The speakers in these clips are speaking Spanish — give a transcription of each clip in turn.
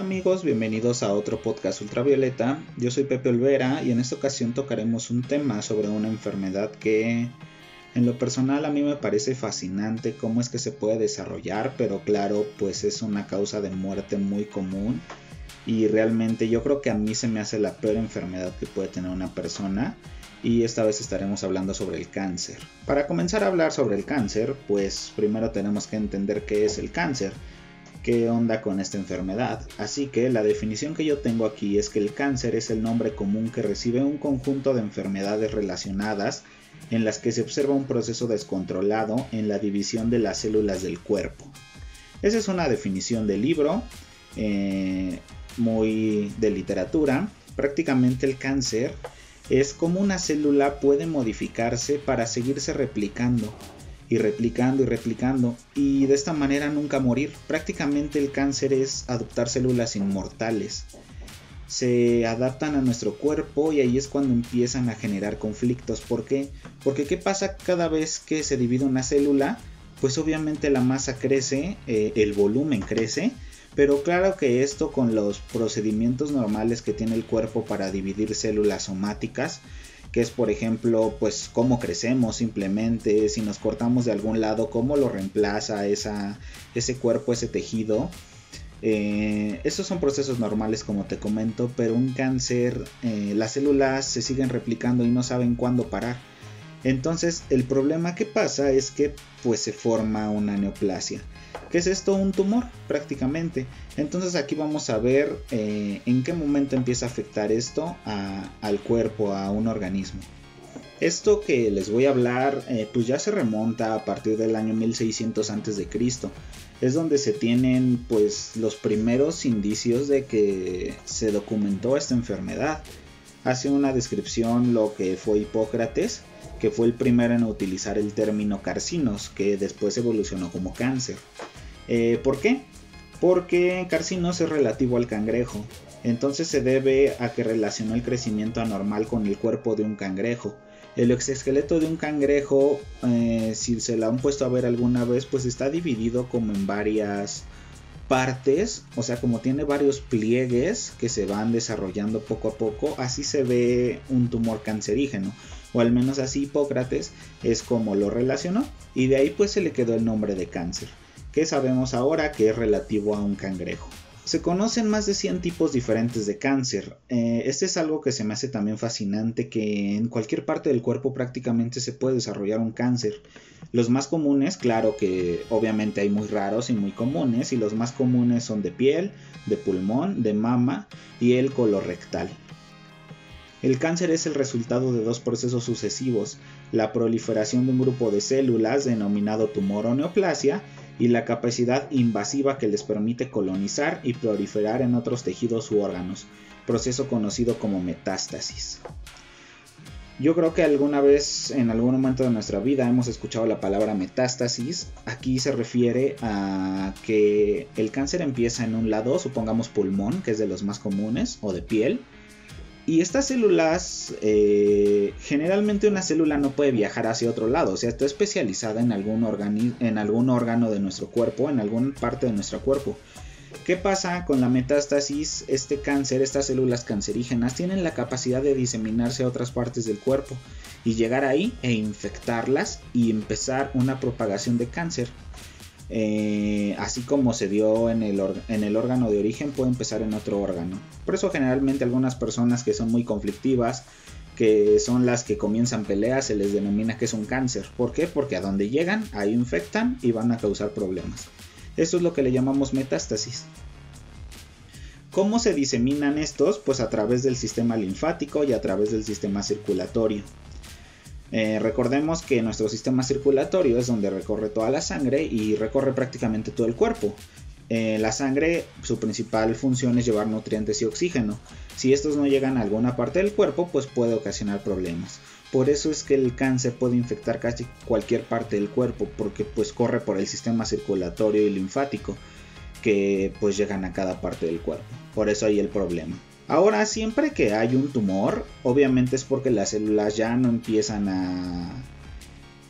Hola amigos, bienvenidos a otro podcast ultravioleta. Yo soy Pepe Olvera y en esta ocasión tocaremos un tema sobre una enfermedad que en lo personal a mí me parece fascinante cómo es que se puede desarrollar, pero claro, pues es una causa de muerte muy común y realmente yo creo que a mí se me hace la peor enfermedad que puede tener una persona y esta vez estaremos hablando sobre el cáncer. Para comenzar a hablar sobre el cáncer, pues primero tenemos que entender qué es el cáncer qué onda con esta enfermedad. Así que la definición que yo tengo aquí es que el cáncer es el nombre común que recibe un conjunto de enfermedades relacionadas en las que se observa un proceso descontrolado en la división de las células del cuerpo. Esa es una definición del libro, eh, muy de literatura. Prácticamente el cáncer es como una célula puede modificarse para seguirse replicando y replicando y replicando y de esta manera nunca morir. Prácticamente el cáncer es adoptar células inmortales. Se adaptan a nuestro cuerpo y ahí es cuando empiezan a generar conflictos. ¿Por qué? Porque ¿qué pasa cada vez que se divide una célula? Pues obviamente la masa crece, eh, el volumen crece, pero claro que esto con los procedimientos normales que tiene el cuerpo para dividir células somáticas, que es por ejemplo pues cómo crecemos simplemente, si nos cortamos de algún lado, cómo lo reemplaza esa, ese cuerpo, ese tejido. Eh, estos son procesos normales como te comento, pero un cáncer, eh, las células se siguen replicando y no saben cuándo parar. Entonces el problema que pasa es que pues se forma una neoplasia. ¿Qué es esto? Un tumor prácticamente. Entonces aquí vamos a ver eh, en qué momento empieza a afectar esto al cuerpo, a un organismo. Esto que les voy a hablar eh, pues ya se remonta a partir del año 1600 a.C. Es donde se tienen pues los primeros indicios de que se documentó esta enfermedad. Hace una descripción lo que fue Hipócrates, que fue el primero en utilizar el término carcinos, que después evolucionó como cáncer. Eh, ¿Por qué? Porque carcinos es relativo al cangrejo. Entonces se debe a que relacionó el crecimiento anormal con el cuerpo de un cangrejo. El exoesqueleto de un cangrejo, eh, si se lo han puesto a ver alguna vez, pues está dividido como en varias partes, o sea, como tiene varios pliegues que se van desarrollando poco a poco, así se ve un tumor cancerígeno, o al menos así Hipócrates es como lo relacionó, y de ahí pues se le quedó el nombre de cáncer que sabemos ahora que es relativo a un cangrejo. Se conocen más de 100 tipos diferentes de cáncer. Eh, este es algo que se me hace también fascinante, que en cualquier parte del cuerpo prácticamente se puede desarrollar un cáncer. Los más comunes, claro que obviamente hay muy raros y muy comunes, y los más comunes son de piel, de pulmón, de mama y el colorectal. El cáncer es el resultado de dos procesos sucesivos, la proliferación de un grupo de células denominado tumor o neoplasia y la capacidad invasiva que les permite colonizar y proliferar en otros tejidos u órganos, proceso conocido como metástasis. Yo creo que alguna vez en algún momento de nuestra vida hemos escuchado la palabra metástasis. Aquí se refiere a que el cáncer empieza en un lado, supongamos pulmón, que es de los más comunes, o de piel, y estas células, eh, generalmente una célula no puede viajar hacia otro lado, o sea, está especializada en algún, en algún órgano de nuestro cuerpo, en alguna parte de nuestro cuerpo. ¿Qué pasa con la metástasis? Este cáncer, estas células cancerígenas tienen la capacidad de diseminarse a otras partes del cuerpo y llegar ahí e infectarlas y empezar una propagación de cáncer. Eh, así como se dio en el, en el órgano de origen, puede empezar en otro órgano. Por eso generalmente algunas personas que son muy conflictivas, que son las que comienzan peleas, se les denomina que es un cáncer. ¿Por qué? Porque a donde llegan, ahí infectan y van a causar problemas. Eso es lo que le llamamos metástasis. ¿Cómo se diseminan estos? Pues a través del sistema linfático y a través del sistema circulatorio. Eh, recordemos que nuestro sistema circulatorio es donde recorre toda la sangre y recorre prácticamente todo el cuerpo. Eh, la sangre, su principal función es llevar nutrientes y oxígeno. Si estos no llegan a alguna parte del cuerpo, pues puede ocasionar problemas. Por eso es que el cáncer puede infectar casi cualquier parte del cuerpo, porque pues corre por el sistema circulatorio y linfático, que pues llegan a cada parte del cuerpo. Por eso hay el problema. Ahora, siempre que hay un tumor, obviamente es porque las células ya no empiezan a,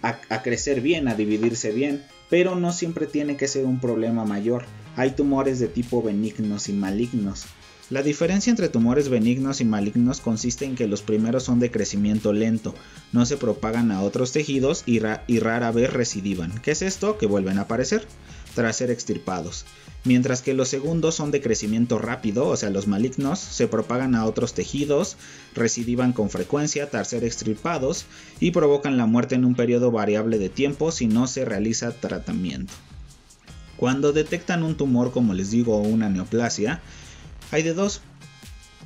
a, crecer bien, a dividirse bien, pero no siempre tiene que ser un problema mayor. hay tumores de tipo benignos y malignos. La diferencia entre tumores benignos y malignos consiste en que los primeros son de crecimiento lento, no se propagan a otros tejidos y, rara vez recidivan. ¿Qué es esto? Que vuelven a aparecer tras ser extirpados. Mientras que los segundos son de crecimiento rápido, o sea, los malignos, se propagan a otros tejidos, recidivan con frecuencia tras ser extirpados y provocan la muerte en un periodo variable de tiempo si no se realiza tratamiento. Cuando detectan un tumor, como les digo, una neoplasia, hay de dos,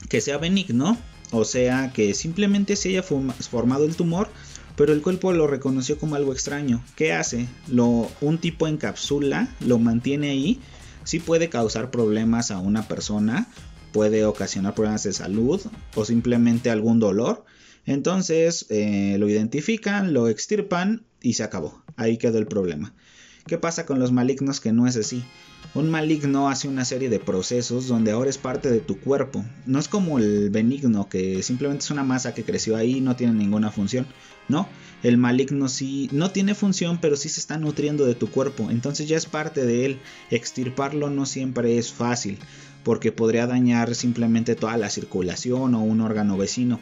que sea benigno, o sea que simplemente se haya formado el tumor, pero el cuerpo lo reconoció como algo extraño. ¿Qué hace? Lo, un tipo encapsula, lo mantiene ahí, sí puede causar problemas a una persona, puede ocasionar problemas de salud o simplemente algún dolor. Entonces eh, lo identifican, lo extirpan y se acabó. Ahí quedó el problema. ¿Qué pasa con los malignos que no es así? Un maligno hace una serie de procesos donde ahora es parte de tu cuerpo. No es como el benigno, que simplemente es una masa que creció ahí y no tiene ninguna función. No, el maligno sí no tiene función, pero sí se está nutriendo de tu cuerpo. Entonces ya es parte de él. Extirparlo no siempre es fácil, porque podría dañar simplemente toda la circulación o un órgano vecino.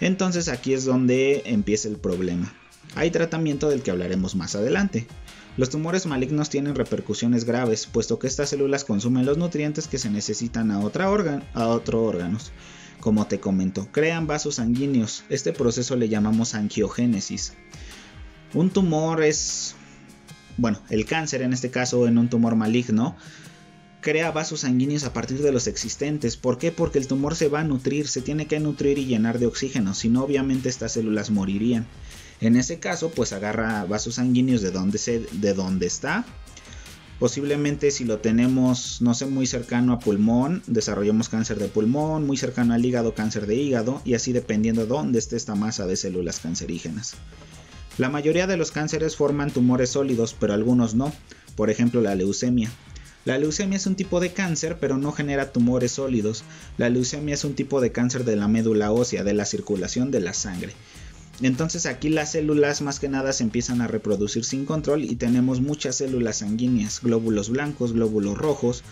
Entonces aquí es donde empieza el problema. Hay tratamiento del que hablaremos más adelante. Los tumores malignos tienen repercusiones graves, puesto que estas células consumen los nutrientes que se necesitan a, otra a otro órganos. Como te comento, crean vasos sanguíneos. Este proceso le llamamos angiogénesis. Un tumor es, bueno, el cáncer en este caso en un tumor maligno, crea vasos sanguíneos a partir de los existentes. ¿Por qué? Porque el tumor se va a nutrir, se tiene que nutrir y llenar de oxígeno, si no obviamente estas células morirían. En ese caso, pues agarra vasos sanguíneos de donde, se, de está. Posiblemente si lo tenemos, no sé, muy cercano a pulmón, desarrollamos cáncer de pulmón, muy cercano al hígado, cáncer de hígado, y así dependiendo de dónde esté esta masa de células cancerígenas. La mayoría de los cánceres forman tumores sólidos, pero algunos no, por ejemplo la leucemia. La leucemia es un tipo de cáncer, pero no genera tumores sólidos. La leucemia es un tipo de cáncer de la médula ósea, de la circulación de la sangre. Entonces aquí las células más que nada se empiezan a reproducir sin control y tenemos muchas células sanguíneas, glóbulos blancos, glóbulos rojos.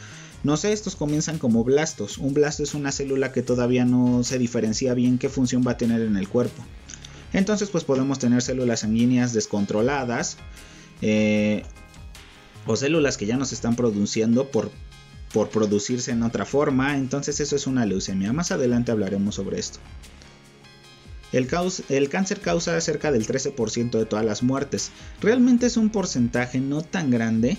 No sé, estos comienzan como blastos. Un blasto es una célula que todavía no se diferencia bien qué función va a tener en el cuerpo. Entonces pues podemos tener células sanguíneas descontroladas eh, o células que ya no se están produciendo por, por producirse en otra forma. Entonces eso es una leucemia. Más adelante hablaremos sobre esto. El, cáncer causa cerca del 13% de todas las muertes. Realmente es un porcentaje no tan grande,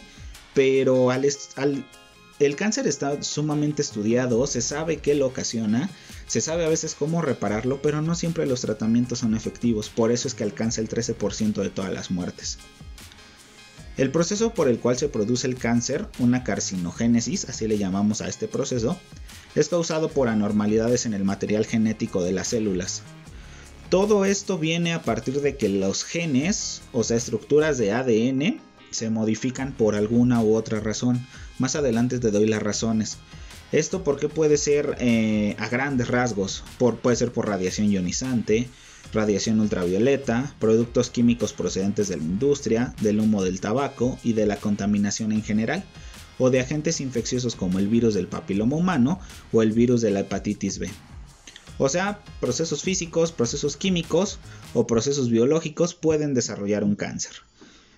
pero el cáncer está sumamente estudiado, se sabe qué lo ocasiona, se sabe a veces cómo repararlo, pero no siempre los tratamientos son efectivos, por eso es que alcanza el 13% de todas las muertes. El proceso por el cual se produce el cáncer, una carcinogénesis, así le llamamos a este proceso, es causado por anormalidades en el material genético de las células, todo esto viene a partir de que los genes, o sea, estructuras de ADN, se modifican por alguna u otra razón. Más adelante te doy las razones. Esto porque puede ser eh, a grandes rasgos, puede ser por radiación ionizante, radiación ultravioleta, productos químicos procedentes de la industria, del humo del tabaco y de la contaminación en general, o de agentes infecciosos como el virus del papiloma humano o el virus de la hepatitis B. O sea, procesos físicos, procesos químicos o procesos biológicos pueden desarrollar un cáncer.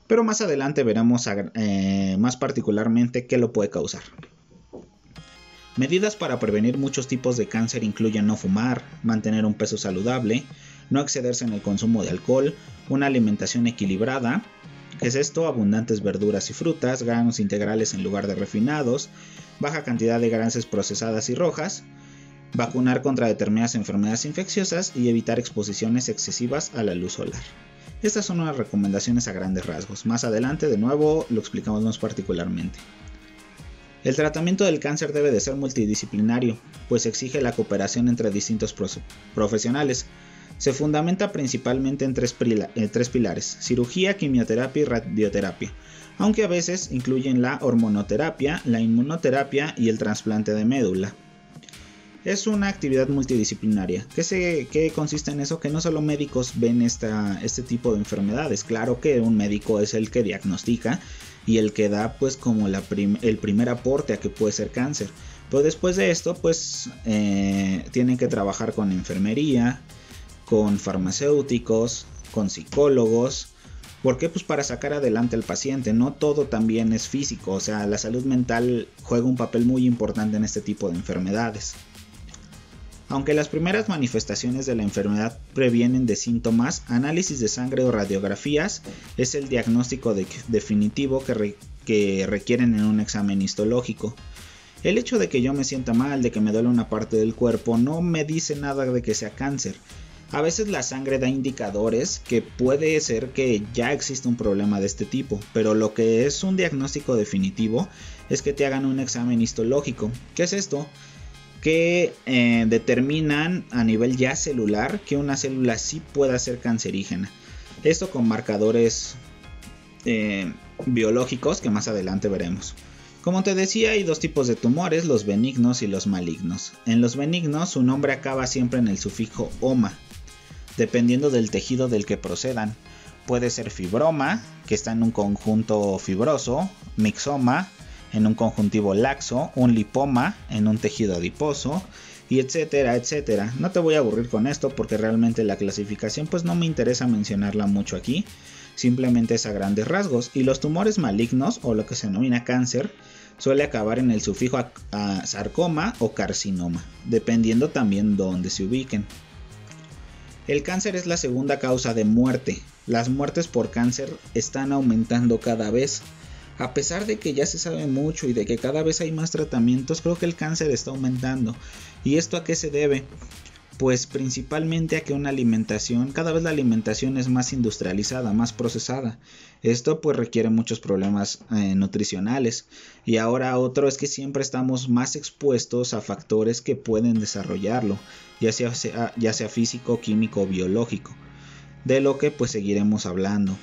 Pero más adelante veremos eh, más particularmente qué lo puede causar. Medidas para prevenir muchos tipos de cáncer incluyen no fumar, mantener un peso saludable, no excederse en el consumo de alcohol, una alimentación equilibrada, ¿qué es esto? Abundantes verduras y frutas, granos integrales en lugar de refinados, baja cantidad de grasas procesadas y rojas, vacunar contra determinadas enfermedades infecciosas y evitar exposiciones excesivas a la luz solar. Estas son unas recomendaciones a grandes rasgos. Más adelante, de nuevo, lo explicamos más particularmente. El tratamiento del cáncer debe de ser multidisciplinario, pues exige la cooperación entre distintos profesionales. Se fundamenta principalmente en tres, en tres pilares, cirugía, quimioterapia y radioterapia, aunque a veces incluyen la hormonoterapia, la inmunoterapia y el trasplante de médula. Es una actividad multidisciplinaria. ¿Qué, consiste en eso? Que no solo médicos ven esta, este tipo de enfermedades. Claro que un médico es el que diagnostica y el que da pues como el primer aporte a que puede ser cáncer. Pero después de esto pues eh, tienen que trabajar con enfermería, con farmacéuticos, con psicólogos. ¿Por qué? Pues para sacar adelante al paciente. No todo también es físico. O sea, la salud mental juega un papel muy importante en este tipo de enfermedades. Aunque las primeras manifestaciones de la enfermedad previenen de síntomas, análisis de sangre o radiografías es el diagnóstico definitivo que, que requieren en un examen histológico. El hecho de que yo me sienta mal, de que me duele una parte del cuerpo, no me dice nada de que sea cáncer. A veces la sangre da indicadores que puede ser que ya existe un problema de este tipo, pero lo que es un diagnóstico definitivo es que te hagan un examen histológico. ¿Qué es esto? Que eh, determinan a nivel ya celular que una célula sí pueda ser cancerígena. Esto con marcadores eh, biológicos que más adelante veremos. Como te decía, hay dos tipos de tumores, los benignos y los malignos. En los benignos, su nombre acaba siempre en el sufijo oma, dependiendo del tejido del que procedan. Puede ser fibroma, que está en un conjunto fibroso, mixoma, en un conjuntivo laxo, un lipoma en un tejido adiposo, y etcétera, etcétera. No te voy a aburrir con esto porque realmente la clasificación pues no me interesa mencionarla mucho aquí, simplemente es a grandes rasgos. Y los tumores malignos o lo que se denomina cáncer suele acabar en el sufijo a, sarcoma o carcinoma, dependiendo también dónde se ubiquen. El cáncer es la segunda causa de muerte. Las muertes por cáncer están aumentando cada vez a pesar de que ya se sabe mucho y de que cada vez hay más tratamientos, creo que el cáncer está aumentando. ¿Y esto a qué se debe? Pues principalmente a que una alimentación, cada vez la alimentación es más industrializada, más procesada. Esto pues requiere muchos problemas eh, nutricionales. Y ahora otro es que siempre estamos más expuestos a factores que pueden desarrollarlo, ya sea, ya sea físico, químico o biológico. De lo que pues seguiremos hablando.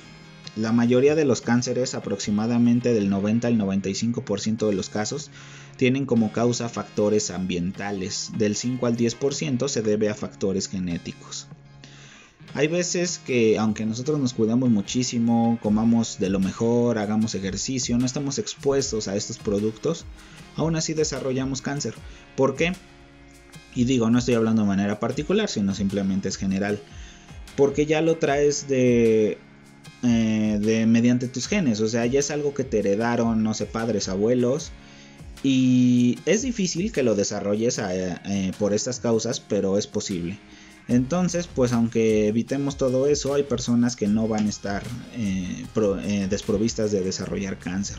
La mayoría de los cánceres, aproximadamente del 90 al 95% de los casos, tienen como causa factores ambientales. Del 5 al 10% se debe a factores genéticos. Hay veces que aunque nosotros nos cuidamos muchísimo, comamos de lo mejor, hagamos ejercicio, no estamos expuestos a estos productos, aún así desarrollamos cáncer. ¿Por qué? Y digo, no estoy hablando de manera particular, sino simplemente es general. Porque ya lo traes de eh, de, mediante tus genes. O sea, ya es algo que te heredaron, no sé, padres, abuelos. Y es difícil que lo desarrolles eh, eh, por estas causas, pero es posible. Entonces, pues aunque evitemos todo eso, hay personas que no van a estar desprovistas de desarrollar cáncer.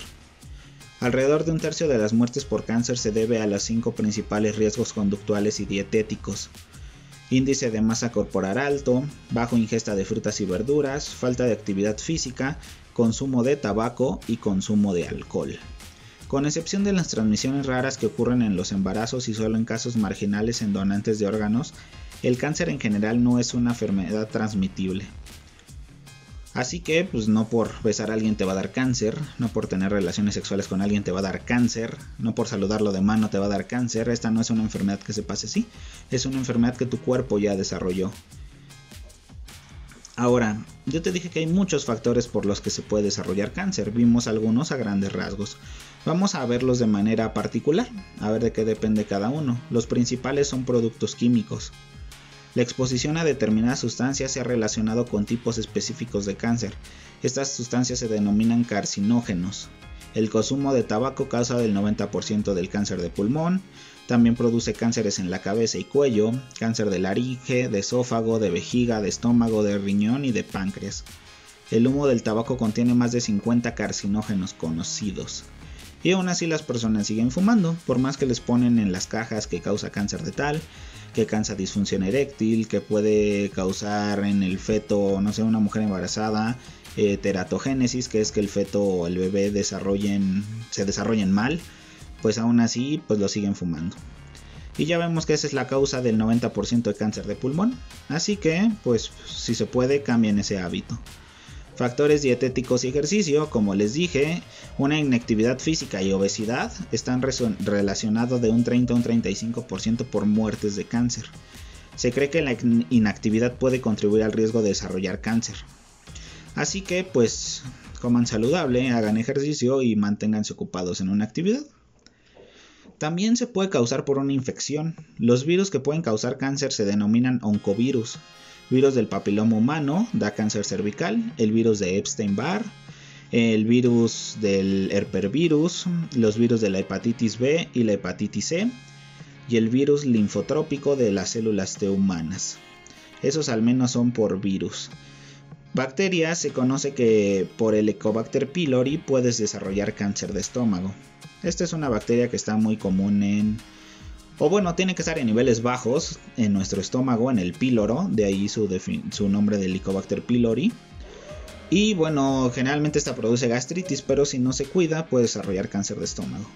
Alrededor de un tercio de las muertes por cáncer se debe a los cinco principales riesgos conductuales y dietéticos índice de masa corporal alto, bajo ingesta de frutas y verduras, falta de actividad física, consumo de tabaco y consumo de alcohol. Con excepción de las transmisiones raras que ocurren en los embarazos y solo en casos marginales en donantes de órganos, el cáncer en general no es una enfermedad transmitible. Así que, pues no por besar a alguien te va a dar cáncer, no por tener relaciones sexuales con alguien te va a dar cáncer, no por saludarlo de mano te va a dar cáncer. Esta no es una enfermedad que se pase así, es una enfermedad que tu cuerpo ya desarrolló. Ahora, yo te dije que hay muchos factores por los que se puede desarrollar cáncer, vimos algunos a grandes rasgos. Vamos a verlos de manera particular, a ver de qué depende cada uno. Los principales son productos químicos. La exposición a determinadas sustancias se ha relacionado con tipos específicos de cáncer. Estas sustancias se denominan carcinógenos. El consumo de tabaco causa el 90% del cáncer de pulmón, también produce cánceres en la cabeza y cuello, cáncer de laringe, de esófago, de vejiga, de estómago, de riñón y de páncreas. El humo del tabaco contiene más de 50 carcinógenos conocidos. Y aún así las personas siguen fumando, por más que les ponen en las cajas que causa cáncer de tal, que causa disfunción eréctil, que puede causar en el feto, no sé, una mujer embarazada, eh, teratogénesis, que es que el feto o el bebé desarrollen, se desarrollen mal, pues aún así pues lo siguen fumando. Y ya vemos que esa es la causa del 90% de cáncer de pulmón. Así que, pues si se puede, cambien ese hábito. Factores dietéticos y ejercicio, como les dije, una inactividad física y obesidad están relacionados de un 30 a un 35% por muertes de cáncer. Se cree que la inactividad puede contribuir al riesgo de desarrollar cáncer. Así que pues coman saludable, hagan ejercicio y manténganse ocupados en una actividad. También se puede causar por una infección. Los virus que pueden causar cáncer se denominan oncovirus virus del papiloma humano da cáncer cervical, el virus de Epstein-Barr, el virus del herpervirus, los virus de la hepatitis B y la hepatitis C y el virus linfotrópico de las células T humanas. Esos al menos son por virus. Bacterias se conoce que por el Helicobacter pylori puedes desarrollar cáncer de estómago. Esta es una bacteria que está muy común en o bueno, tiene que estar en niveles bajos en nuestro estómago, en el píloro, de ahí su, su nombre de Helicobacter pylori. Y bueno, generalmente esta produce gastritis, pero si no se cuida puede desarrollar cáncer de estómago.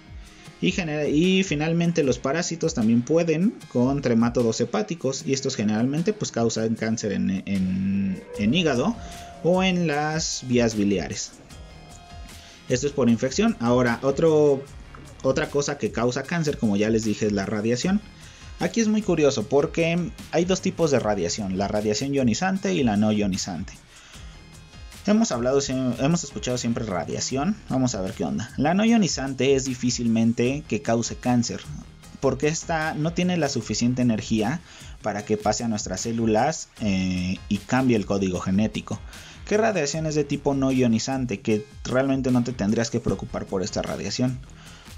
Y, finalmente los parásitos también pueden con tremátodos hepáticos y estos generalmente pues causan cáncer en, en hígado o en las vías biliares. Esto es por infección. Ahora, otro otra cosa que causa cáncer, como ya les dije, es la radiación. Aquí es muy curioso porque hay dos tipos de radiación, la radiación ionizante y la no ionizante. Hemos hablado, hemos escuchado siempre radiación, vamos a ver qué onda. La no ionizante es difícilmente que cause cáncer, porque esta no tiene la suficiente energía para que pase a nuestras células eh, y cambie el código genético. ¿Qué radiación es de tipo no ionizante? Que realmente no te tendrías que preocupar por esta radiación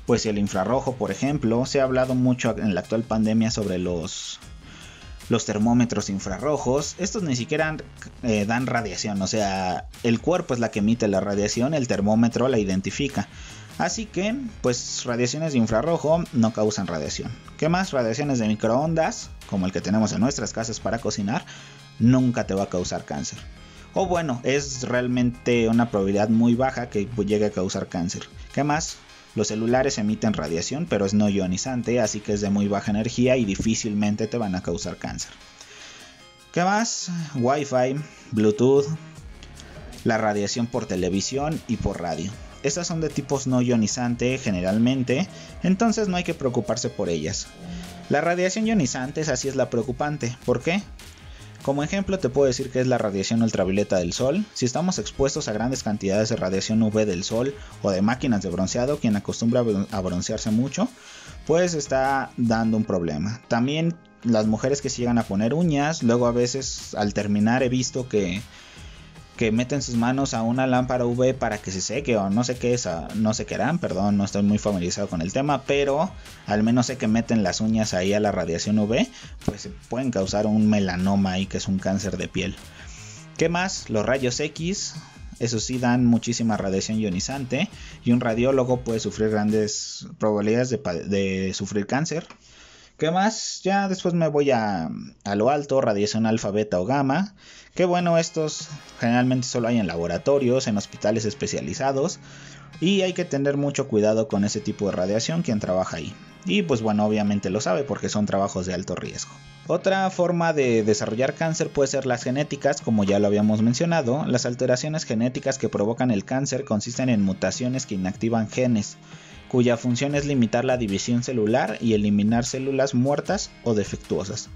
pues el infrarrojo, por ejemplo, se ha hablado mucho en la actual pandemia sobre los los termómetros infrarrojos, estos ni siquiera eh, dan radiación, o sea, el cuerpo es la que emite la radiación, el termómetro la identifica. Así que, pues radiaciones de infrarrojo no causan radiación. ¿Qué más? Radiaciones de microondas, como el que tenemos en nuestras casas para cocinar, nunca te va a causar cáncer. O bueno, es realmente una probabilidad muy baja que llegue a causar cáncer. ¿Qué más? Los celulares emiten radiación, pero es no ionizante, así que es de muy baja energía y difícilmente te van a causar cáncer. ¿Qué más? Wi-Fi, Bluetooth, la radiación por televisión y por radio. Estas son de tipos no ionizante generalmente, entonces no hay que preocuparse por ellas. La radiación ionizante así es la preocupante. ¿Por qué? Como ejemplo te puedo decir que es la radiación ultravioleta del sol. Si estamos expuestos a grandes cantidades de radiación UV del sol o de máquinas de bronceado, quien acostumbra a broncearse mucho, pues está dando un problema. También las mujeres que se llegan a poner uñas, luego a veces al terminar he visto que que meten sus manos a una lámpara UV para que se seque o no sé qué es, no sé qué harán, perdón, no estoy muy familiarizado con el tema, pero al menos sé que meten las uñas ahí a la radiación UV, pues pueden causar un melanoma ahí que es un cáncer de piel. ¿Qué más? Los rayos X, eso sí dan muchísima radiación ionizante y un radiólogo puede sufrir grandes probabilidades de, de sufrir cáncer. ¿Qué más? Ya después me voy a, a lo alto, radiación alfa, beta o gamma. Que bueno, estos generalmente solo hay en laboratorios, en hospitales especializados. Y hay que tener mucho cuidado con ese tipo de radiación quien trabaja ahí. Y pues bueno, obviamente lo sabe porque son trabajos de alto riesgo. Otra forma de desarrollar cáncer puede ser las genéticas, como ya lo habíamos mencionado. Las alteraciones genéticas que provocan el cáncer consisten en mutaciones que inactivan genes cuya función es limitar la división celular y eliminar células muertas o defectuosas.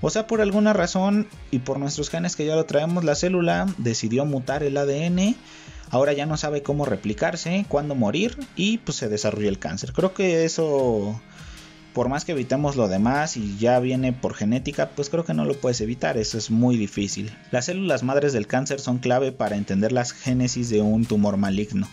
O sea, por alguna razón y por nuestros genes que ya lo traemos, la célula decidió mutar el ADN, ahora ya no sabe cómo replicarse, cuándo morir y pues se desarrolla el cáncer. Creo que eso, por más que evitemos lo demás y ya viene por genética, pues creo que no lo puedes evitar, eso es muy difícil. Las células madres del cáncer son clave para entender las génesis de un tumor maligno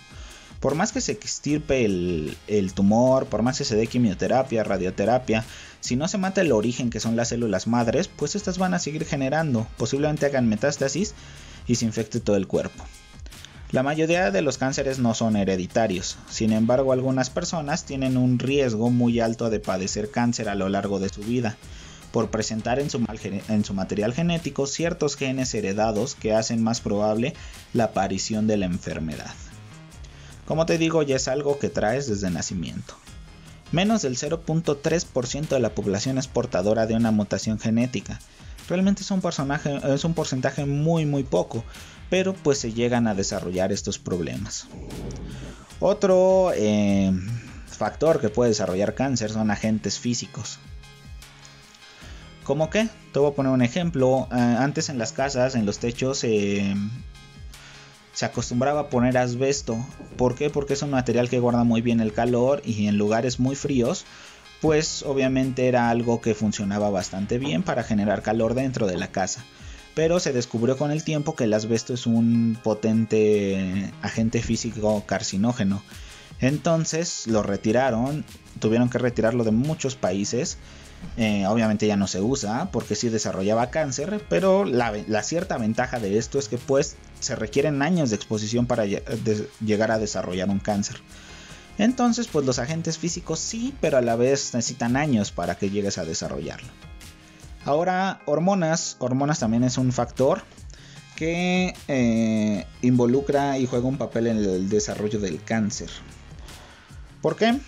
por más que se extirpe el, tumor, por más que se dé quimioterapia, radioterapia, si no se mata el origen que son las células madres, pues estas van a seguir generando, posiblemente hagan metástasis y se infecte todo el cuerpo. La mayoría de los cánceres no son hereditarios, sin embargo algunas personas tienen un riesgo muy alto de padecer cáncer a lo largo de su vida, por presentar en su, en su material genético ciertos genes heredados que hacen más probable la aparición de la enfermedad. Como te digo, ya es algo que traes desde nacimiento. Menos del 0.3% de la población es portadora de una mutación genética. Realmente es un, personaje, es un porcentaje muy muy poco. pero pues se llegan a desarrollar estos problemas. Otro eh, factor que puede desarrollar cáncer son agentes físicos. ¿Cómo qué? Te voy a poner un ejemplo. Eh, antes en las casas, en los techos, eh, se acostumbraba a poner asbesto. ¿Por qué? Porque es un material que guarda muy bien el calor y en lugares muy fríos, pues obviamente era algo que funcionaba bastante bien para generar calor dentro de la casa. Pero se descubrió con el tiempo que el asbesto es un potente agente físico carcinógeno. Entonces lo retiraron, tuvieron que retirarlo de muchos países eh, obviamente ya no se usa porque sí desarrollaba cáncer, pero la, cierta ventaja de esto es que pues se requieren años de exposición para llegar a desarrollar un cáncer. Entonces pues los agentes físicos sí, pero a la vez necesitan años para que llegues a desarrollarlo. Ahora hormonas, hormonas también es un factor que eh, involucra y juega un papel en el desarrollo del cáncer. ¿Por qué?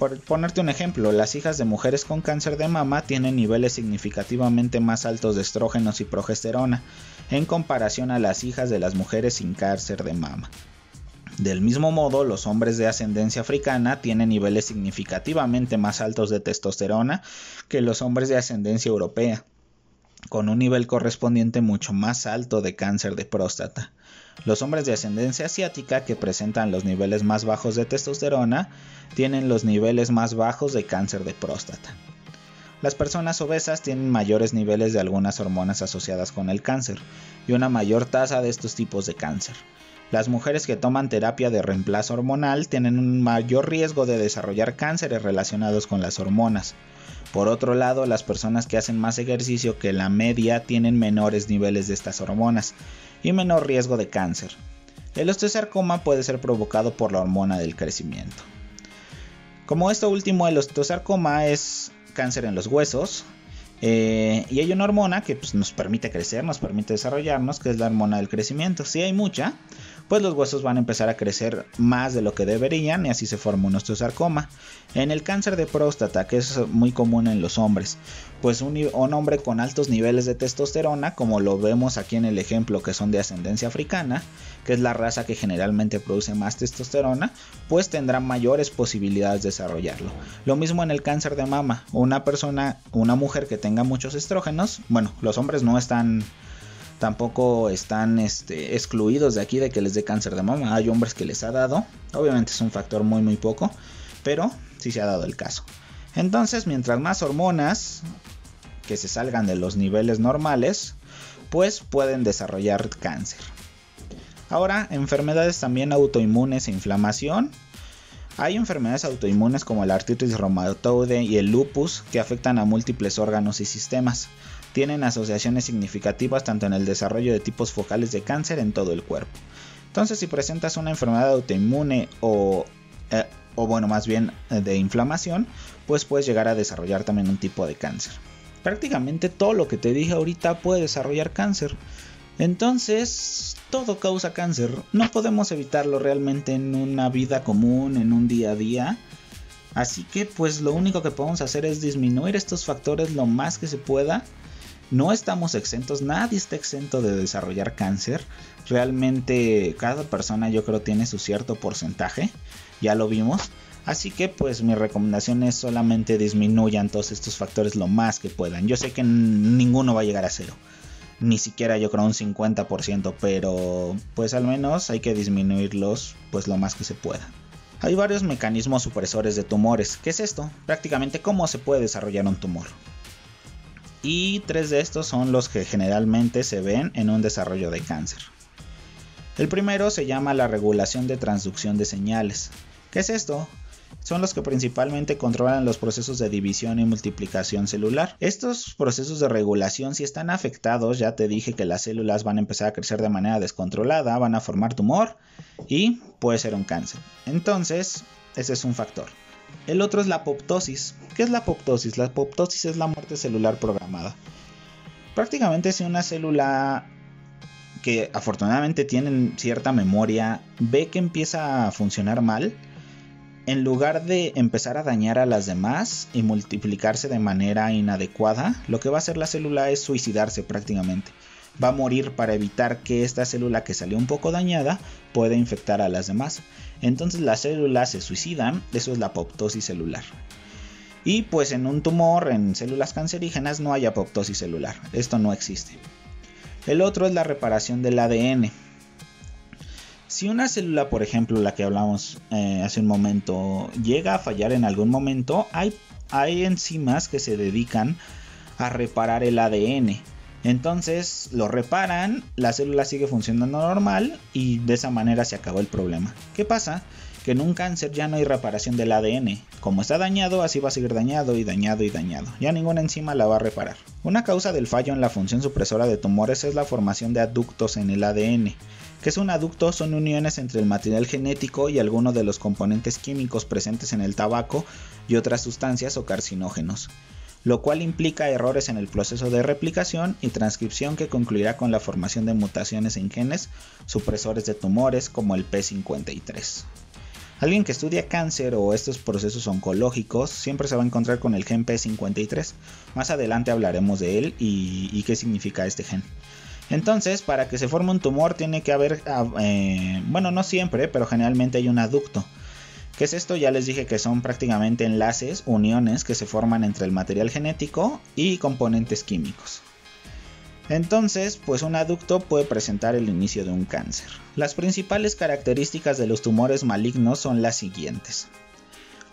Por ponerte un ejemplo, las hijas de mujeres con cáncer de mama tienen niveles significativamente más altos de estrógenos y progesterona en comparación a las hijas de las mujeres sin cáncer de mama. Del mismo modo, los hombres de ascendencia africana tienen niveles significativamente más altos de testosterona que los hombres de ascendencia europea, con un nivel correspondiente mucho más alto de cáncer de próstata. Los hombres de ascendencia asiática que presentan los niveles más bajos de testosterona tienen los niveles más bajos de cáncer de próstata. Las personas obesas tienen mayores niveles de algunas hormonas asociadas con el cáncer y una mayor tasa de estos tipos de cáncer. Las mujeres que toman terapia de reemplazo hormonal tienen un mayor riesgo de desarrollar cánceres relacionados con las hormonas. Por otro lado, las personas que hacen más ejercicio que la media tienen menores niveles de estas hormonas y menor riesgo de cáncer. El osteosarcoma puede ser provocado por la hormona del crecimiento. Como esto último, el osteosarcoma es cáncer en los huesos, eh, y hay una hormona que pues, nos permite crecer, nos permite desarrollarnos, que es la hormona del crecimiento. Si hay mucha, pues los huesos van a empezar a crecer más de lo que deberían y así se forma un osteosarcoma. En el cáncer de próstata, que es muy común en los hombres, pues un, hombre con altos niveles de testosterona, como lo vemos aquí en el ejemplo que son de ascendencia africana, que es la raza que generalmente produce más testosterona, pues tendrá mayores posibilidades de desarrollarlo. Lo mismo en el cáncer de mama, una persona, una mujer que tenga muchos estrógenos, bueno, los hombres no están tampoco están este, excluidos de aquí de que les dé cáncer de mama. Hay hombres que les ha dado. Obviamente es un factor muy muy poco. Pero sí se ha dado el caso. Entonces, mientras más hormonas que se salgan de los niveles normales, pues pueden desarrollar cáncer. Ahora, enfermedades también autoinmunes e inflamación. Hay enfermedades autoinmunes como la artritis reumatoide y el lupus que afectan a múltiples órganos y sistemas tienen asociaciones significativas tanto en el desarrollo de tipos focales de cáncer en todo el cuerpo. Entonces, si presentas una enfermedad autoinmune o, eh, o bueno, más bien eh, de inflamación, pues puedes llegar a desarrollar también un tipo de cáncer. Prácticamente todo lo que te dije ahorita puede desarrollar cáncer. Entonces, todo causa cáncer. No podemos evitarlo realmente en una vida común, en un día a día. Así que pues lo único que podemos hacer es disminuir estos factores lo más que se pueda no estamos exentos, nadie está exento de desarrollar cáncer. Realmente cada persona yo creo tiene su cierto porcentaje, ya lo vimos. Así que pues mi recomendación es solamente disminuyan todos estos factores lo más que puedan. Yo sé que ninguno va a llegar a cero. Ni siquiera yo creo un 50%, pero pues al menos hay que disminuirlos pues lo más que se pueda. Hay varios mecanismos supresores de tumores. ¿Qué es esto? Prácticamente cómo se puede desarrollar un tumor y tres de estos son los que generalmente se ven en un desarrollo de cáncer. El primero se llama la regulación de transducción de señales. ¿Qué es esto? Son los que principalmente controlan los procesos de división y multiplicación celular. Estos procesos de regulación, si están afectados, ya te dije que las células van a empezar a crecer de manera descontrolada, van a formar tumor y puede ser un cáncer. Entonces, ese es un factor. El otro es la apoptosis. ¿Qué es la apoptosis? La apoptosis es la muerte celular programada. Prácticamente si una célula que afortunadamente tiene cierta memoria ve que empieza a funcionar mal, en lugar de empezar a dañar a las demás y multiplicarse de manera inadecuada, lo que va a hacer la célula es suicidarse prácticamente. va a morir para evitar que esta célula que salió un poco dañada pueda infectar a las demás. Entonces las células se suicidan, eso es la apoptosis celular. Y pues en un tumor, en células cancerígenas, no hay apoptosis celular. Esto no existe. El otro es la reparación del ADN. Si una célula, por ejemplo, la que hablamos eh, hace un momento, llega a fallar en algún momento, hay, hay enzimas que se dedican a reparar el ADN. Entonces lo reparan, la célula sigue funcionando normal y de esa manera se acabó el problema. ¿Qué pasa? Que en un cáncer ya no hay reparación del ADN. Como está dañado, así va a seguir dañado y dañado y dañado. Ya ninguna enzima la va a reparar. Una causa del fallo en la función supresora de tumores es la formación de aductos en el ADN. ¿Qué es un aducto? Son uniones entre el material genético y algunos de los componentes químicos presentes en el tabaco y otras sustancias o carcinógenos lo cual implica errores en el proceso de replicación y transcripción que concluirá con la formación de mutaciones en genes supresores de tumores como el P53. Alguien que estudia cáncer o estos procesos oncológicos siempre se va a encontrar con el gen P53. Más adelante hablaremos de él y, qué significa este gen. Entonces, para que se forme un tumor tiene que haber, ah, eh, bueno, no siempre, pero generalmente hay un aducto ¿Qué es esto? Ya les dije que son prácticamente enlaces, uniones que se forman entre el material genético y componentes químicos. Entonces, pues un aducto puede presentar el inicio de un cáncer. Las principales características de los tumores malignos son las siguientes.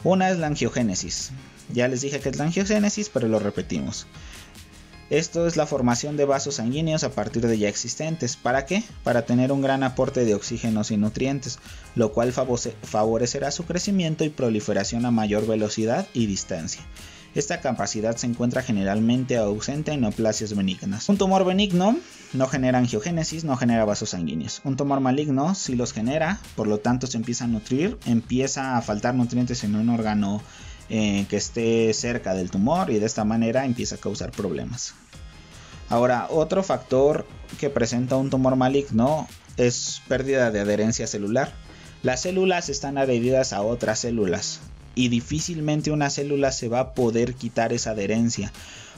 Una es la angiogénesis. Ya les dije que es la angiogénesis, pero lo repetimos. Esto es la formación de vasos sanguíneos a partir de ya existentes. ¿Para qué? Para tener un gran aporte de oxígenos y nutrientes, lo cual favorecerá su crecimiento y proliferación a mayor velocidad y distancia. Esta capacidad se encuentra generalmente ausente en neoplasias benignas. Un tumor benigno no genera angiogénesis, no genera vasos sanguíneos. Un tumor maligno sí los genera, por lo tanto se empieza a nutrir, empieza a faltar nutrientes en un órgano eh, que esté cerca del tumor y de esta manera empieza a causar problemas. Ahora, otro factor que presenta un tumor maligno es pérdida de adherencia celular. Las células están adheridas a otras células y difícilmente una célula se va a poder quitar esa adherencia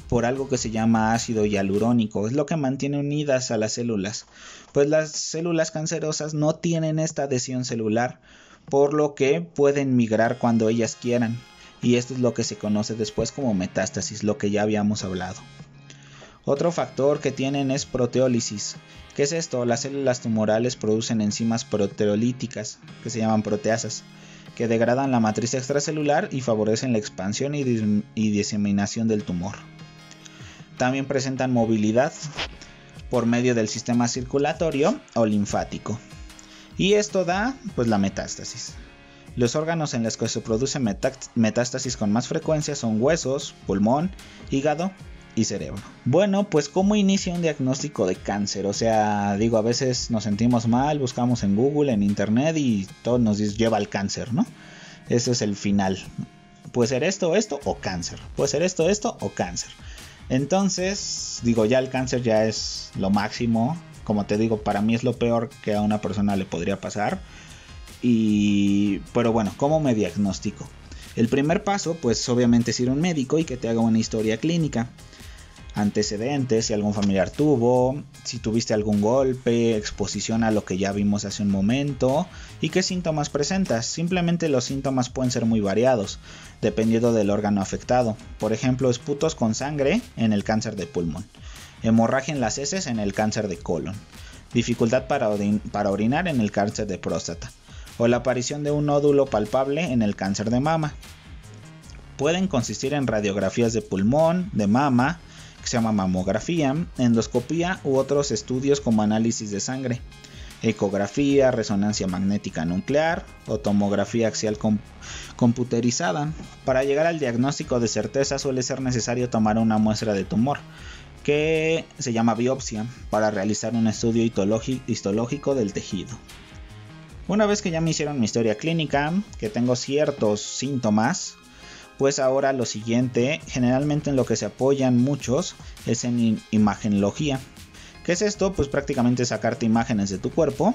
por algo que se llama ácido hialurónico. Es lo que mantiene unidas a las células. Pues las células cancerosas no tienen esta adhesión celular, por lo que pueden migrar cuando ellas quieran y esto es lo que se conoce después como metástasis, lo que ya habíamos hablado. Otro factor que tienen es proteólisis. ¿Qué es esto? Las células tumorales producen enzimas proteolíticas, que se llaman proteasas, que degradan la matriz extracelular y favorecen la expansión y, y diseminación del tumor. También presentan movilidad por medio del sistema circulatorio o linfático. Y esto da pues la metástasis. Los órganos en los que se produce metástasis con más frecuencia son huesos, pulmón, hígado y cerebro. Bueno, pues ¿cómo inicia un diagnóstico de cáncer? O sea, digo, a veces nos sentimos mal, buscamos en Google, en Internet y todo nos lleva al cáncer, ¿no? Ese es el final. Puede ser esto, esto o cáncer. Puede ser esto, esto o cáncer. Entonces, digo, ya el cáncer ya es lo máximo. Como te digo, para mí es lo peor que a una persona le podría pasar. Y, pero bueno, ¿cómo me diagnostico? El primer paso, pues obviamente es ir a un médico y que te haga una historia clínica. Antecedentes, si algún familiar tuvo, si tuviste algún golpe, exposición a lo que ya vimos hace un momento y qué síntomas presentas. Simplemente los síntomas pueden ser muy variados, dependiendo del órgano afectado. Por ejemplo, esputos con sangre en el cáncer de pulmón, hemorragia en las heces en el cáncer de colon, dificultad para, para orinar en el cáncer de próstata o la aparición de un nódulo palpable en el cáncer de mama. Pueden consistir en radiografías de pulmón, de mama, que se llama mamografía, endoscopía u otros estudios como análisis de sangre, ecografía, resonancia magnética nuclear o tomografía axial computerizada. Para llegar al diagnóstico de certeza suele ser necesario tomar una muestra de tumor, que se llama biopsia, para realizar un estudio histológico del tejido. Una vez que ya me hicieron mi historia clínica, que tengo ciertos síntomas, pues ahora lo siguiente, generalmente en lo que se apoyan muchos, es en imagenología. ¿Qué es esto? Pues prácticamente sacarte imágenes de tu cuerpo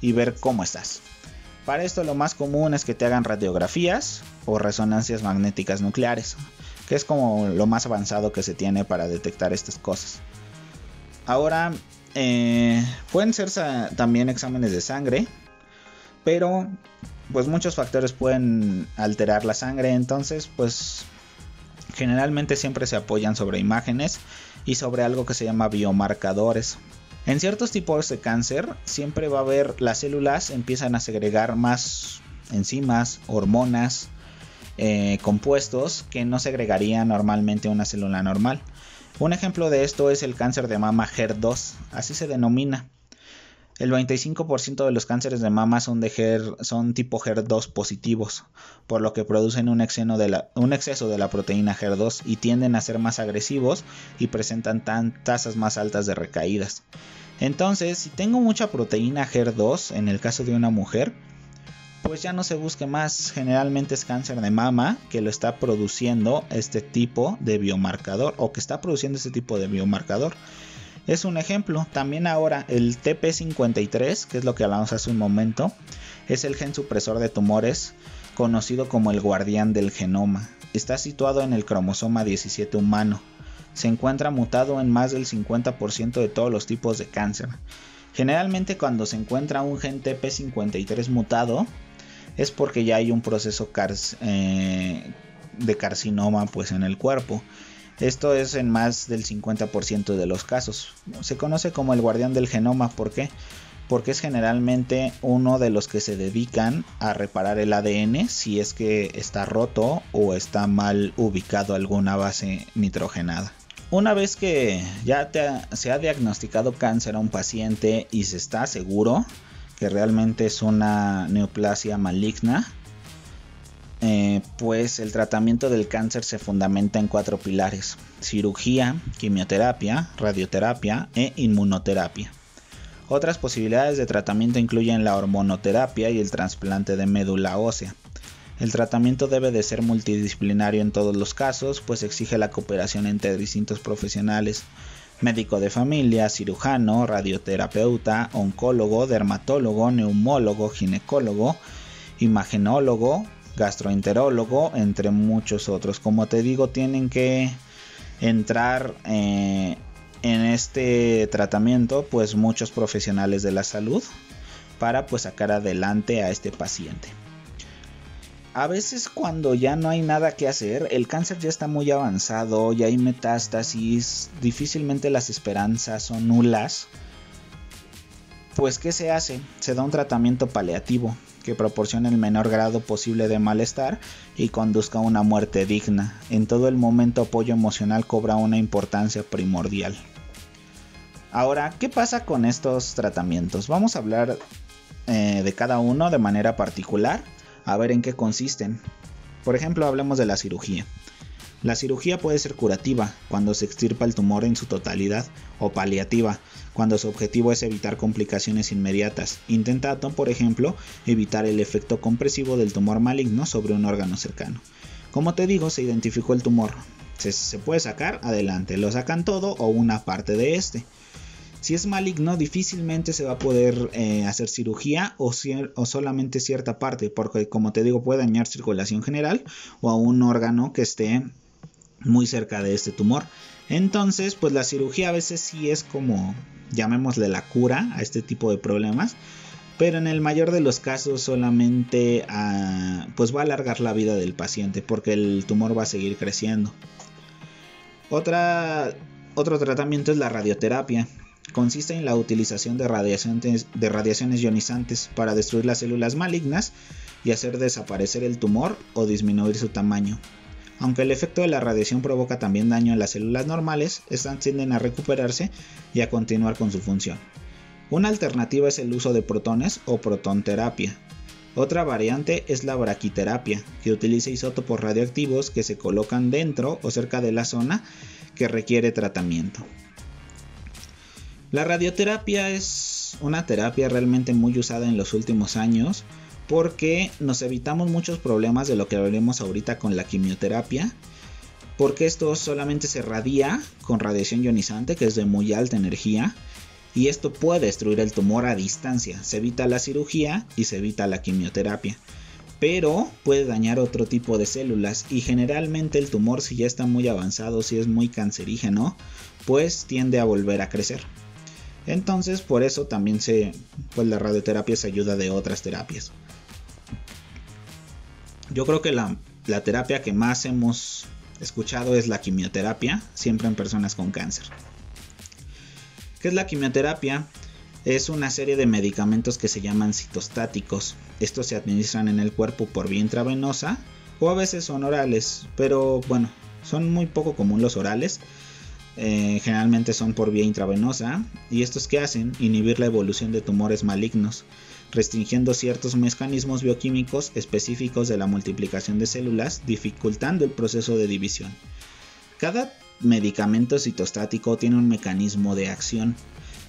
y ver cómo estás. Para esto lo más común es que te hagan radiografías o resonancias magnéticas nucleares, que es como lo más avanzado que se tiene para detectar estas cosas. Ahora, eh, pueden ser también exámenes de sangre, pero pues muchos factores pueden alterar la sangre, entonces pues generalmente siempre se apoyan sobre imágenes y sobre algo que se llama biomarcadores. En ciertos tipos de cáncer siempre va a haber las células empiezan a segregar más enzimas, hormonas, eh, compuestos que no segregaría normalmente una célula normal. Un ejemplo de esto es el cáncer de mama HER2, así se denomina. El 25% de los cánceres de mama son, de son tipo HER2 positivos, por lo que producen un, exceso de la proteína HER2 y tienden a ser más agresivos y presentan tasas más altas de recaídas. Entonces, si tengo mucha proteína HER2 en el caso de una mujer, pues ya no se busque más. Generalmente es cáncer de mama que lo está produciendo este tipo de biomarcador o que está produciendo este tipo de biomarcador. Es un ejemplo. También ahora el TP53, que es lo que hablamos hace un momento, es el gen supresor de tumores conocido como el guardián del genoma. Está situado en el cromosoma 17 humano. Se encuentra mutado en más del 50% de todos los tipos de cáncer. Generalmente cuando se encuentra un gen TP53 mutado, es porque ya hay un proceso eh, de carcinoma pues en el cuerpo. Esto es en más del 50% de los casos. Se conoce como el guardián del genoma, ¿por qué? Porque es generalmente uno de los que se dedican a reparar el ADN si es que está roto o está mal ubicado alguna base nitrogenada. Una vez que ya se ha diagnosticado cáncer a un paciente y se está seguro, que realmente es una neoplasia maligna, eh, pues el tratamiento del cáncer se fundamenta en cuatro pilares, cirugía, quimioterapia, radioterapia e inmunoterapia. Otras posibilidades de tratamiento incluyen la hormonoterapia y el trasplante de médula ósea. El tratamiento debe de ser multidisciplinario en todos los casos, pues exige la cooperación entre distintos profesionales, médico de familia, cirujano, radioterapeuta, oncólogo, dermatólogo, neumólogo, ginecólogo, imagenólogo, gastroenterólogo, entre muchos otros. Como te digo, tienen que entrar eh, en este tratamiento pues muchos profesionales de la salud para pues sacar adelante a este paciente a veces cuando ya no hay nada que hacer, el cáncer ya está muy avanzado, ya hay metástasis, difícilmente las esperanzas son nulas. Pues ¿qué se hace? Se da un tratamiento paliativo que proporcione el menor grado posible de malestar y conduzca a una muerte digna. En todo el momento apoyo emocional cobra una importancia primordial. Ahora, ¿qué pasa con estos tratamientos? Vamos a hablar eh, de cada uno de manera particular a ver en qué consisten. Por ejemplo, hablemos de la cirugía. La cirugía puede ser curativa, cuando se extirpa el tumor en su totalidad, o paliativa, cuando su objetivo es evitar complicaciones inmediatas, intentando, por ejemplo, evitar el efecto compresivo del tumor maligno sobre un órgano cercano. Como te digo, se identificó el tumor. Se, se puede sacar, adelante, lo sacan todo o una parte de este. Si es maligno, difícilmente se va a poder eh, hacer cirugía o, o, solamente cierta parte, porque como te digo puede dañar circulación general o a un órgano que esté muy cerca de este tumor. Entonces, pues la cirugía a veces sí es como, llamémosle la cura a este tipo de problemas, pero en el mayor de los casos solamente ah, pues va a alargar la vida del paciente porque el tumor va a seguir creciendo. Otra, otro tratamiento es la radioterapia consiste en la utilización de de radiaciones ionizantes para destruir las células malignas y hacer desaparecer el tumor o disminuir su tamaño. Aunque el efecto de la radiación provoca también daño en las células normales, estas tienden a recuperarse y a continuar con su función. Una alternativa es el uso de protones o protonterapia. Otra variante es la braquiterapia, que utiliza isótopos radioactivos que se colocan dentro o cerca de la zona que requiere tratamiento. La radioterapia es una terapia realmente muy usada en los últimos años porque nos evitamos muchos problemas de lo que hablaremos ahorita con la quimioterapia. Porque esto solamente se radia con radiación ionizante que es de muy alta energía y esto puede destruir el tumor a distancia. Se evita la cirugía y se evita la quimioterapia. Pero puede dañar otro tipo de células y generalmente el tumor si ya está muy avanzado, si es muy cancerígeno, pues tiende a volver a crecer. Entonces, por eso también se, pues la radioterapia se ayuda de otras terapias. Yo creo que la, la terapia que más hemos escuchado es la quimioterapia, siempre en personas con cáncer. ¿Qué es la quimioterapia? Es una serie de medicamentos que se llaman citostáticos. Estos se administran en el cuerpo por vía intravenosa o a veces son orales, pero bueno, son muy poco común los orales. Eh, generalmente son por vía intravenosa y estos que hacen inhibir la evolución de tumores malignos, restringiendo ciertos mecanismos bioquímicos específicos de la multiplicación de células, dificultando el proceso de división. Cada medicamento citostático tiene un mecanismo de acción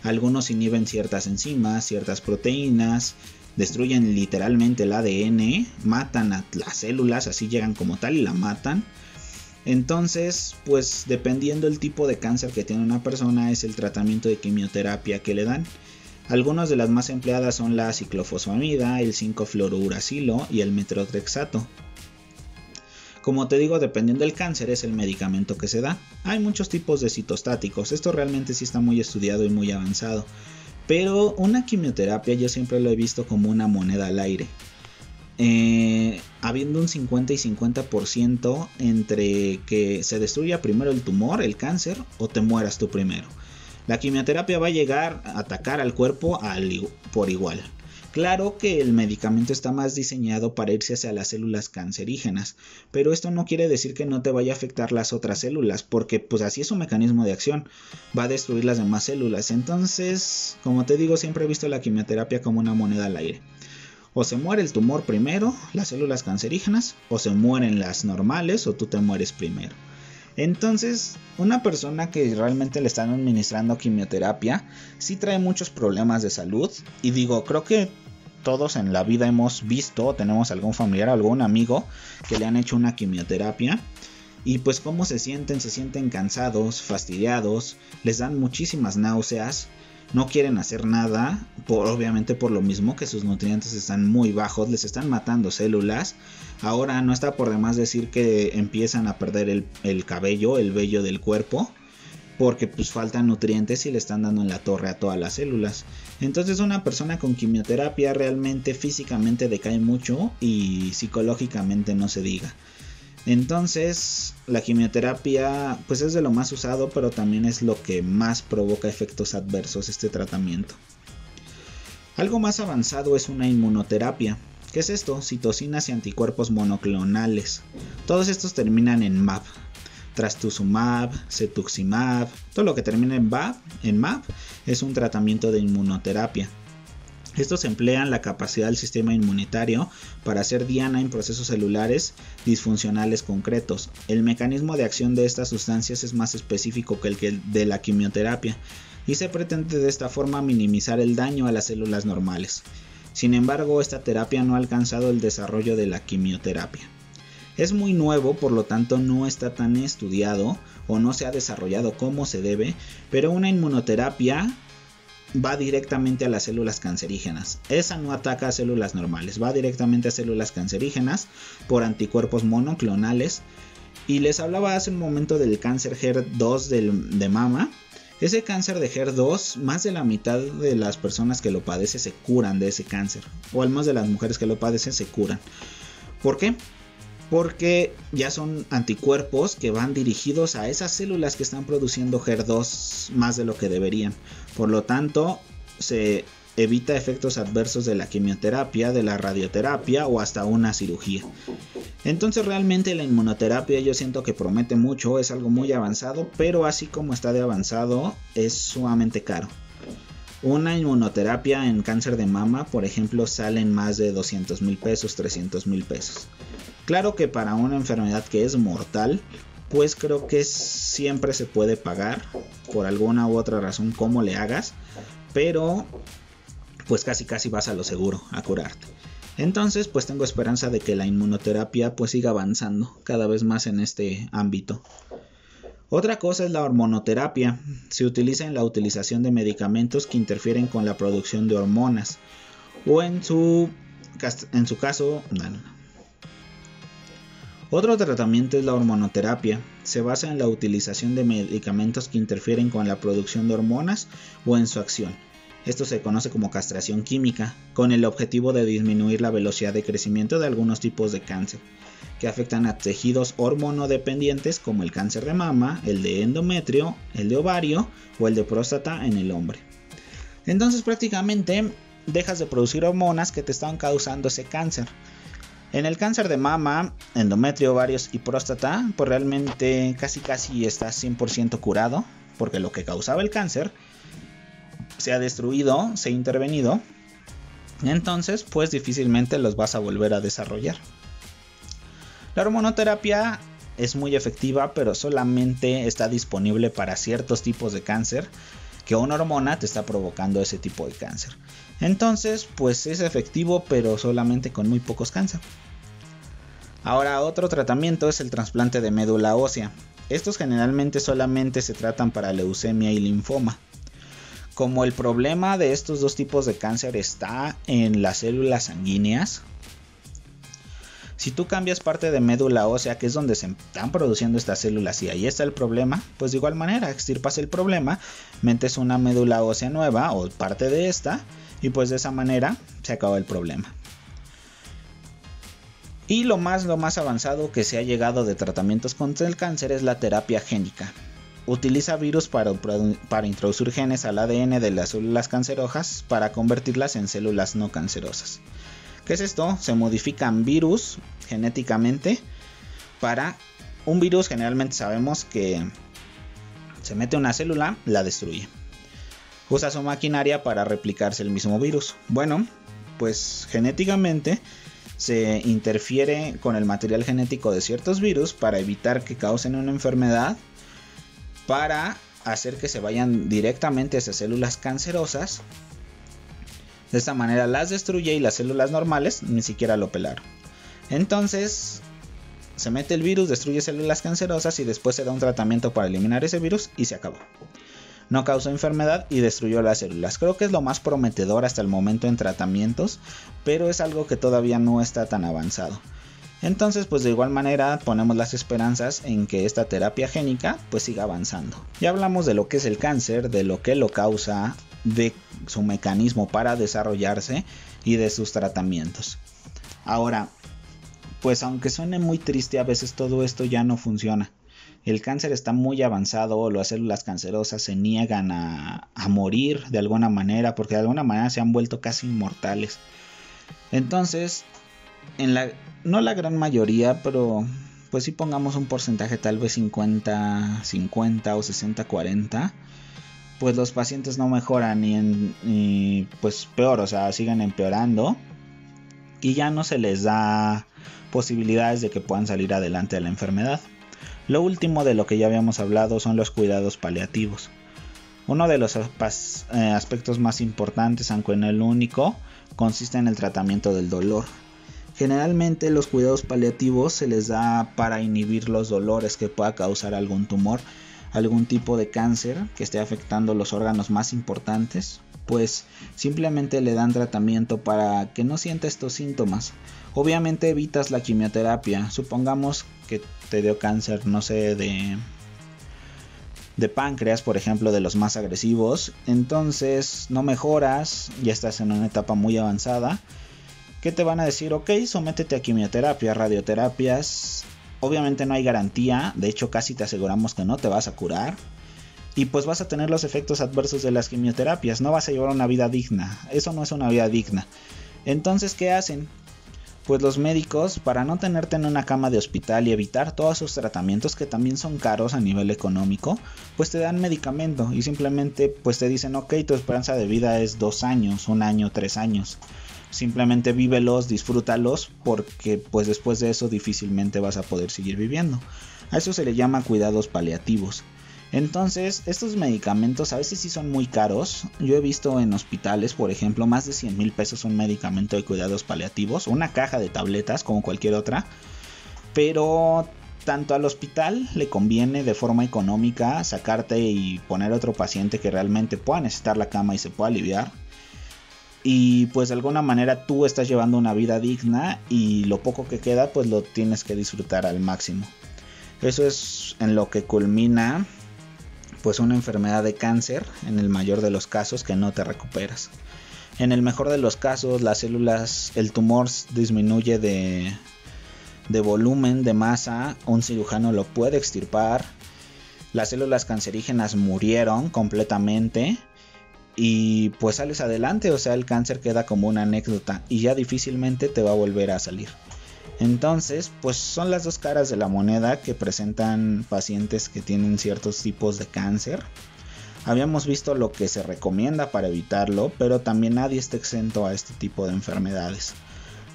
algunos inhiben ciertas enzimas, ciertas proteínas, destruyen literalmente el ADN, matan a las células, así llegan como tal y la matan. Entonces, pues dependiendo del tipo de cáncer que tiene una persona es el tratamiento de quimioterapia que le dan. Algunas de las más empleadas son la ciclofosfamida, el 5-fluorouracilo y el metrotrexato. Como te digo, dependiendo del cáncer es el medicamento que se da. Hay muchos tipos de citostáticos, esto realmente sí está muy estudiado y muy avanzado. Pero una quimioterapia yo siempre lo he visto como una moneda al aire. Eh, habiendo un 50 y 50% entre que se destruya primero el tumor, el cáncer, o te mueras tú primero. La quimioterapia va a llegar a atacar al cuerpo por igual. Claro que el medicamento está más diseñado para irse hacia las células cancerígenas, pero esto no quiere decir que no te vaya a afectar las otras células, porque pues así es un mecanismo de acción, va a destruir las demás células. Entonces, como te digo, siempre he visto la quimioterapia como una moneda al aire. O se muere el tumor primero, las células cancerígenas, o se mueren las normales, o tú te mueres primero. Entonces, una persona que realmente le están administrando quimioterapia sí trae muchos problemas de salud. Y digo, creo que todos en la vida hemos visto, tenemos algún familiar, algún amigo que le han hecho una quimioterapia. Y pues cómo se sienten, se sienten cansados, fastidiados, les dan muchísimas náuseas, no quieren hacer nada, por, obviamente por lo mismo que sus nutrientes están muy bajos, les están matando células. Ahora no está por demás decir que empiezan a perder el, el cabello, el vello del cuerpo porque pues faltan nutrientes y le están dando en la torre a todas las células. Entonces una persona con quimioterapia realmente físicamente decae mucho y psicológicamente no se diga. Entonces la quimioterapia pues es de lo más usado pero también es lo que más provoca efectos adversos este tratamiento. Algo más avanzado es una inmunoterapia. ¿Qué es esto? Citocinas y anticuerpos monoclonales. Todos estos terminan en MAP, trastuzumab, cetuximab, todo lo que termina en MAP, en MAP es un tratamiento de inmunoterapia. Estos emplean la capacidad del sistema inmunitario para hacer diana en procesos celulares disfuncionales concretos. El mecanismo de acción de estas sustancias es más específico que el de la quimioterapia y se pretende de esta forma minimizar el daño a las células normales. Sin embargo, esta terapia no ha alcanzado el desarrollo de la quimioterapia. Es muy nuevo, por lo tanto no está tan estudiado o no se ha desarrollado como se debe, pero una inmunoterapia va directamente a las células cancerígenas. Esa no ataca a células normales, va directamente a células cancerígenas por anticuerpos monoclonales. Y les hablaba hace un momento del cáncer HER2 de mama. Ese cáncer de HER2, más de la mitad de las personas que lo padecen se curan de ese cáncer. O al más de las mujeres que lo padecen se curan. ¿Por qué? Porque ya son anticuerpos que van dirigidos a esas células que están produciendo HER2 más de lo que deberían. Por lo tanto, se evita efectos adversos de la quimioterapia, de la radioterapia o hasta una cirugía. Entonces realmente la inmunoterapia yo siento que promete mucho, es algo muy avanzado, pero así como está de avanzado es sumamente caro. Una inmunoterapia en cáncer de mama, por ejemplo, sale en más de 200 mil pesos, 300 mil pesos. Claro que para una enfermedad que es mortal, pues creo que siempre se puede pagar por alguna u otra razón como le hagas, pero pues casi casi vas a lo seguro a curarte. Entonces, pues tengo esperanza de que la inmunoterapia pues siga avanzando cada vez más en este ámbito. Otra cosa es la hormonoterapia. Se utiliza en la utilización de medicamentos que interfieren con la producción de hormonas. O en su, en su caso, Otro tratamiento es la hormonoterapia. Se basa en la utilización de medicamentos que interfieren con la producción de hormonas o en su acción. Esto se conoce como castración química, con el objetivo de disminuir la velocidad de crecimiento de algunos tipos de cáncer, que afectan a tejidos hormonodependientes como el cáncer de mama, el de endometrio, el de ovario o el de próstata en el hombre. Entonces prácticamente dejas de producir hormonas que te están causando ese cáncer. En el cáncer de mama, endometrio, ovarios y próstata, pues realmente casi casi estás 100% curado, porque lo que causaba el cáncer se ha destruido, se ha intervenido, entonces pues difícilmente los vas a volver a desarrollar. La hormonoterapia es muy efectiva, pero solamente está disponible para ciertos tipos de cáncer que una hormona te está provocando ese tipo de cáncer. Entonces, pues es efectivo, pero solamente con muy pocos cáncer. Ahora, otro tratamiento es el trasplante de médula ósea. Estos generalmente solamente se tratan para leucemia y linfoma. Como el problema de estos dos tipos de cáncer está en las células sanguíneas, si tú cambias parte de médula ósea, que es donde se están produciendo estas células, y ahí está el problema, pues de igual manera, extirpas el problema, metes una médula ósea nueva o parte de esta, y pues de esa manera se acaba el problema. Y lo más, lo más avanzado que se ha llegado de tratamientos contra el cáncer es la terapia génica. Utiliza virus para, para introducir genes al ADN de las células cancerosas para convertirlas en células no cancerosas. ¿Qué es esto? Se modifican virus genéticamente para un virus generalmente sabemos que se mete una célula, la destruye. Usa su maquinaria para replicarse el mismo virus. Bueno, pues genéticamente se interfiere con el material genético de ciertos virus para evitar que causen una enfermedad, para hacer que se vayan directamente a esas células cancerosas de esta manera las destruye y las células normales ni siquiera lo pelaron. Entonces se mete el virus, destruye células cancerosas y después se da un tratamiento para eliminar ese virus y se acabó. No causó enfermedad y destruyó las células. Creo que es lo más prometedor hasta el momento en tratamientos, pero es algo que todavía no está tan avanzado. Entonces, pues de igual manera ponemos las esperanzas en que esta terapia génica pues siga avanzando. Ya hablamos de lo que es el cáncer, de lo que lo causa, de su mecanismo para desarrollarse y de sus tratamientos. Ahora, pues aunque suene muy triste, a veces todo esto ya no funciona. El cáncer está muy avanzado, las células cancerosas se niegan a, morir de alguna manera, porque de alguna manera se han vuelto casi inmortales. Entonces, no la gran mayoría, pero pues si pongamos un porcentaje tal vez 50, 50 o 60, 40, pues los pacientes no mejoran y, pues peor, o sea, siguen empeorando y ya no se les da posibilidades de que puedan salir adelante de la enfermedad. Lo último de lo que ya habíamos hablado son los cuidados paliativos. Uno de los eh, aspectos más importantes, aunque no el único, consiste en el tratamiento del dolor. Generalmente los cuidados paliativos se les da para inhibir los dolores que pueda causar algún tumor algún tipo de cáncer que esté afectando los órganos más importantes, pues simplemente le dan tratamiento para que no sienta estos síntomas. Obviamente evitas la quimioterapia. Supongamos que te dio cáncer, no sé, de de páncreas, por ejemplo, de los más agresivos, entonces no mejoras, ya estás en una etapa muy avanzada, ¿qué te van a decir? Ok, sométete a quimioterapia, radioterapias, Obviamente no hay garantía, de hecho casi te aseguramos que no te vas a curar. Y pues vas a tener los efectos adversos de las quimioterapias, no vas a llevar una vida digna, eso no es una vida digna. Entonces, ¿qué hacen? Pues los médicos, para no tenerte en una cama de hospital y evitar todos esos tratamientos que también son caros a nivel económico, pues te dan medicamento y simplemente pues te dicen, ok, tu esperanza de vida es dos años, un año, tres años simplemente vívelos, disfrútalos, porque pues después de eso difícilmente vas a poder seguir viviendo. A eso se le llama cuidados paliativos. Entonces, estos medicamentos a veces sí son muy caros. Yo he visto en hospitales, por ejemplo, más de 100 mil pesos un medicamento de cuidados paliativos, una caja de tabletas como cualquier otra. Pero tanto al hospital le conviene de forma económica sacarte y poner otro paciente que realmente pueda necesitar la cama y se pueda aliviar y pues de alguna manera tú estás llevando una vida digna y lo poco que queda pues lo tienes que disfrutar al máximo. Eso es en lo que culmina pues una enfermedad de cáncer en el mayor de los casos que no te recuperas. En el mejor de los casos las células, el tumor disminuye de, de volumen, de masa, un cirujano lo puede extirpar, las células cancerígenas murieron completamente y pues sales adelante, o sea, el cáncer queda como una anécdota y ya difícilmente te va a volver a salir. Entonces, pues son las dos caras de la moneda que presentan pacientes que tienen ciertos tipos de cáncer. Habíamos visto lo que se recomienda para evitarlo, pero también nadie está exento a este tipo de enfermedades.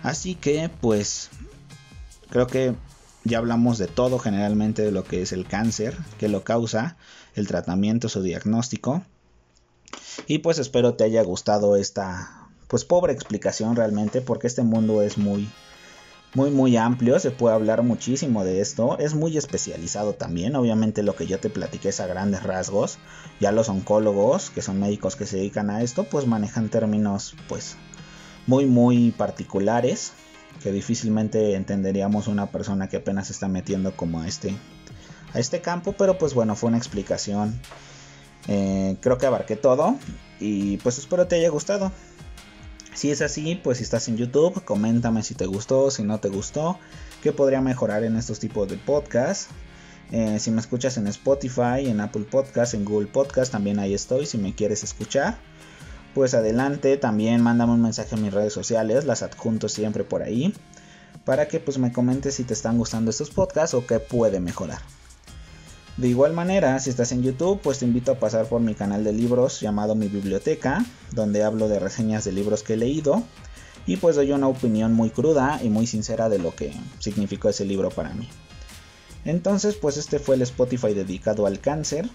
Así que, pues, creo que ya hablamos de todo generalmente de lo que es el cáncer, que lo causa, el tratamiento, su diagnóstico. Y pues espero te haya gustado esta pues pobre explicación realmente porque este mundo es muy muy muy amplio, se puede hablar muchísimo de esto, es muy especializado también, obviamente lo que yo te platiqué es a grandes rasgos, ya los oncólogos, que son médicos que se dedican a esto, pues manejan términos pues muy muy particulares que difícilmente entenderíamos una persona que apenas se está metiendo como a este a este campo, pero pues bueno, fue una explicación eh, creo que abarqué todo y pues espero te haya gustado. Si es así, pues si estás en YouTube, coméntame si te gustó, si no te gustó, qué podría mejorar en estos tipos de podcasts. Eh, si me escuchas en Spotify, en Apple Podcast, en Google Podcast, también ahí estoy si me quieres escuchar. Pues adelante, también mándame un mensaje en mis redes sociales, las adjunto siempre por ahí, para que pues me comentes si te están gustando estos podcasts o qué puede mejorar. De igual manera, si estás en YouTube, pues te invito a pasar por mi canal de libros llamado Mi Biblioteca, donde hablo de reseñas de libros que he leído y pues doy una opinión muy cruda y muy sincera de lo que significó ese libro para mí. Entonces, pues este fue el Spotify dedicado al cáncer.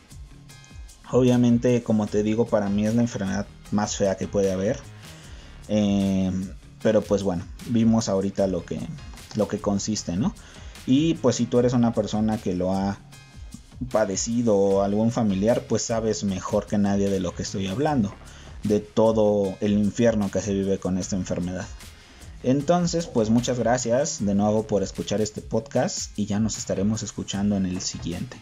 Obviamente, como te digo, para mí es la enfermedad más fea que puede haber. Eh, pero pues bueno, vimos ahorita lo que, lo que consiste, ¿no? Y pues si tú eres una persona que lo ha padecido o algún familiar, pues sabes mejor que nadie de lo que estoy hablando, de todo el infierno que se vive con esta enfermedad. Entonces, pues muchas gracias de nuevo por escuchar este podcast y ya nos estaremos escuchando en el siguiente.